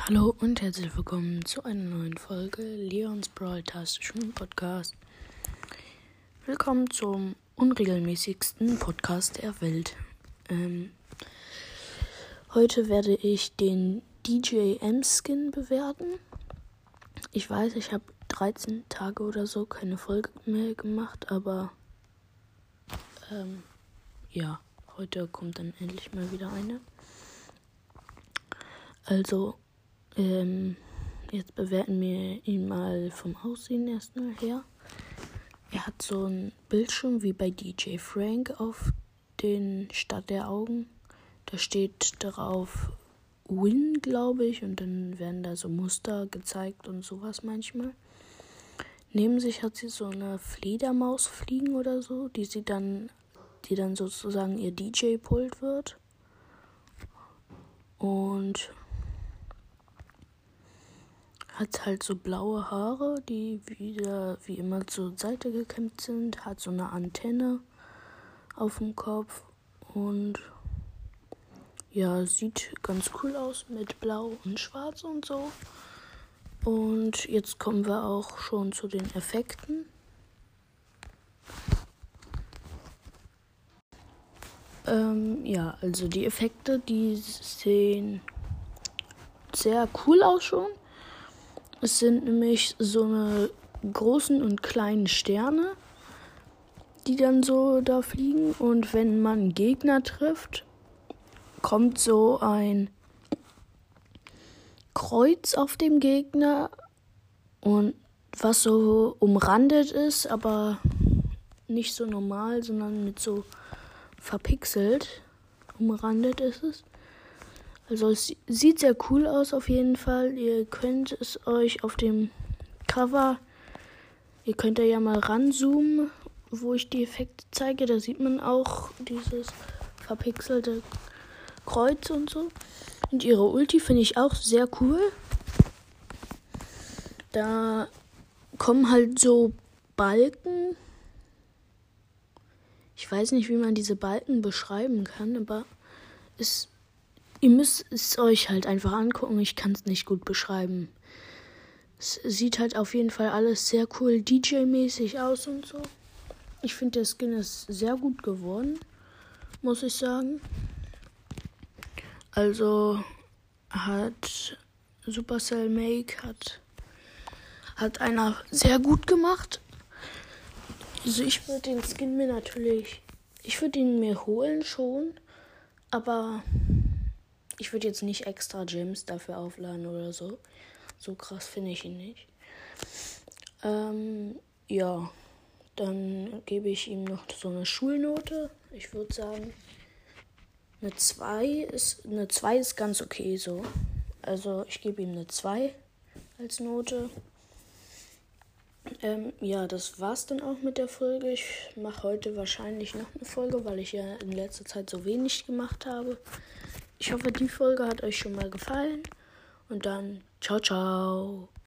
Hallo und herzlich willkommen zu einer neuen Folge Leons Brawl-Tastischen Podcast. Willkommen zum unregelmäßigsten Podcast der Welt. Ähm, heute werde ich den DJM-Skin bewerten. Ich weiß, ich habe 13 Tage oder so keine Folge mehr gemacht, aber ähm, ja, heute kommt dann endlich mal wieder eine. Also, ähm, jetzt bewerten wir ihn mal vom Aussehen erstmal her. Er hat so ein Bildschirm wie bei DJ Frank auf den Stadt der Augen. Da steht drauf Win, glaube ich, und dann werden da so Muster gezeigt und sowas manchmal. Neben sich hat sie so eine Fledermaus fliegen oder so, die sie dann, die dann sozusagen ihr DJ-Pult wird. Und hat halt so blaue Haare, die wieder wie immer zur Seite gekämmt sind, hat so eine Antenne auf dem Kopf und ja, sieht ganz cool aus mit blau und schwarz und so. Und jetzt kommen wir auch schon zu den Effekten. Ähm, ja, also die Effekte, die sehen sehr cool aus schon. Es sind nämlich so eine großen und kleinen Sterne, die dann so da fliegen. Und wenn man Gegner trifft, kommt so ein Kreuz auf dem Gegner und was so umrandet ist, aber nicht so normal, sondern mit so verpixelt umrandet ist es. Also es sieht sehr cool aus auf jeden Fall. Ihr könnt es euch auf dem Cover, ihr könnt da ja mal ranzoomen, wo ich die Effekte zeige. Da sieht man auch dieses verpixelte Kreuz und so. Und ihre Ulti finde ich auch sehr cool. Da kommen halt so Balken. Ich weiß nicht, wie man diese Balken beschreiben kann, aber es Ihr müsst es euch halt einfach angucken. Ich kann es nicht gut beschreiben. Es sieht halt auf jeden Fall alles sehr cool DJ-mäßig aus und so. Ich finde, der Skin ist sehr gut geworden, muss ich sagen. Also hat Supercell Make hat, hat einer sehr gut gemacht. Also ich würde den Skin mir natürlich, ich würde ihn mir holen schon, aber ich würde jetzt nicht extra Gems dafür aufladen oder so. So krass finde ich ihn nicht. Ähm, ja, dann gebe ich ihm noch so eine Schulnote. Ich würde sagen, eine 2 ist eine 2 ist ganz okay so. Also ich gebe ihm eine 2 als Note. Ähm, ja, das war's dann auch mit der Folge. Ich mache heute wahrscheinlich noch eine Folge, weil ich ja in letzter Zeit so wenig gemacht habe. Ich hoffe, die Folge hat euch schon mal gefallen. Und dann, ciao, ciao.